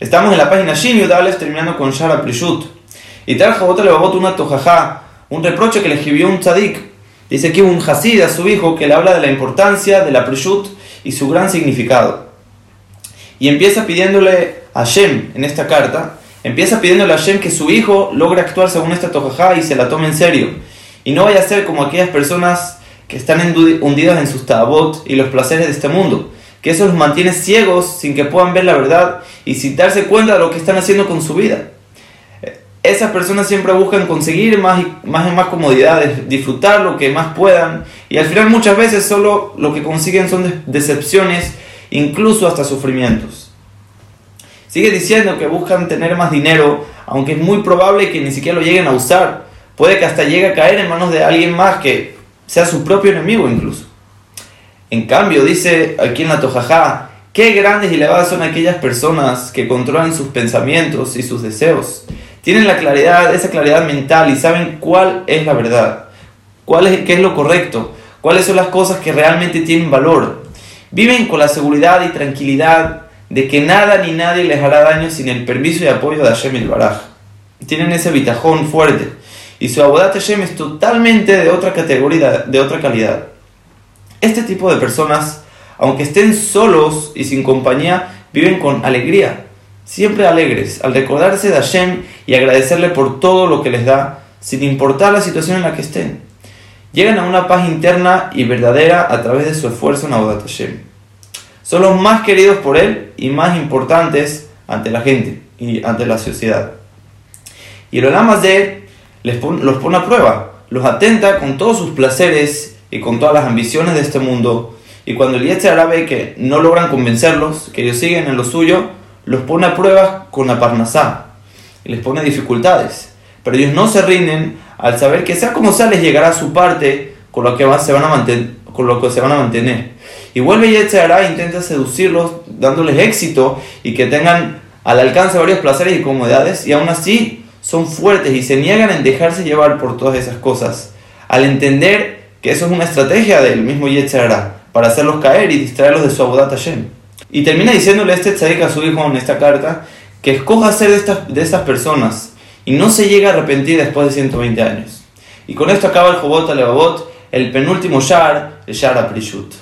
Estamos en la página Shin Yudales terminando con Shara Prishut. Y tal Jabot Levavot una tojajá, un reproche que le escribió un tzadik. Dice que un hasid a su hijo que le habla de la importancia de la Prishut y su gran significado. Y empieza pidiéndole a Shem en esta carta, empieza pidiéndole a Shem que su hijo logre actuar según esta tojajá y se la tome en serio. Y no vaya a ser como aquellas personas que están hundidas en sus tabot y los placeres de este mundo que eso los mantiene ciegos sin que puedan ver la verdad y sin darse cuenta de lo que están haciendo con su vida. Esas personas siempre buscan conseguir más y más, más comodidades, disfrutar lo que más puedan y al final muchas veces solo lo que consiguen son decepciones, incluso hasta sufrimientos. Sigue diciendo que buscan tener más dinero, aunque es muy probable que ni siquiera lo lleguen a usar. Puede que hasta llegue a caer en manos de alguien más que sea su propio enemigo incluso. En cambio, dice aquí en la Tojajá, qué grandes y elevadas son aquellas personas que controlan sus pensamientos y sus deseos. Tienen la claridad, esa claridad mental y saben cuál es la verdad, cuál es, qué es lo correcto, cuáles son las cosas que realmente tienen valor. Viven con la seguridad y tranquilidad de que nada ni nadie les hará daño sin el permiso y apoyo de Hashem el Baraj. Tienen ese bitajón fuerte y su abodat Hashem es totalmente de otra categoría, de otra calidad. Este tipo de personas, aunque estén solos y sin compañía, viven con alegría, siempre alegres, al recordarse de Hashem y agradecerle por todo lo que les da, sin importar la situación en la que estén. Llegan a una paz interna y verdadera a través de su esfuerzo en Abodat Hashem. Son los más queridos por él y más importantes ante la gente y ante la sociedad. Y el Olam les los pone a prueba, los atenta con todos sus placeres y con todas las ambiciones de este mundo. Y cuando el Yetzirah ve que no logran convencerlos, que ellos siguen en lo suyo, los pone a prueba con la parnasá y les pone dificultades. Pero ellos no se rinden al saber que sea como sea les llegará su parte con lo que, se, van a mantener, con lo que se van a mantener. Y vuelve Yetzirah e intenta seducirlos dándoles éxito y que tengan al alcance varios placeres y comodidades y aún así son fuertes y se niegan en dejarse llevar por todas esas cosas. Al entender que eso es una estrategia del mismo Yetzirah para hacerlos caer y distraerlos de su Abodat Hashem. Y termina diciéndole este tzadik a su hijo en esta carta que escoja ser de estas, de estas personas y no se llega a arrepentir después de 120 años. Y con esto acaba el Jobot Alevabot, el penúltimo Shar, el Shar Aprishut.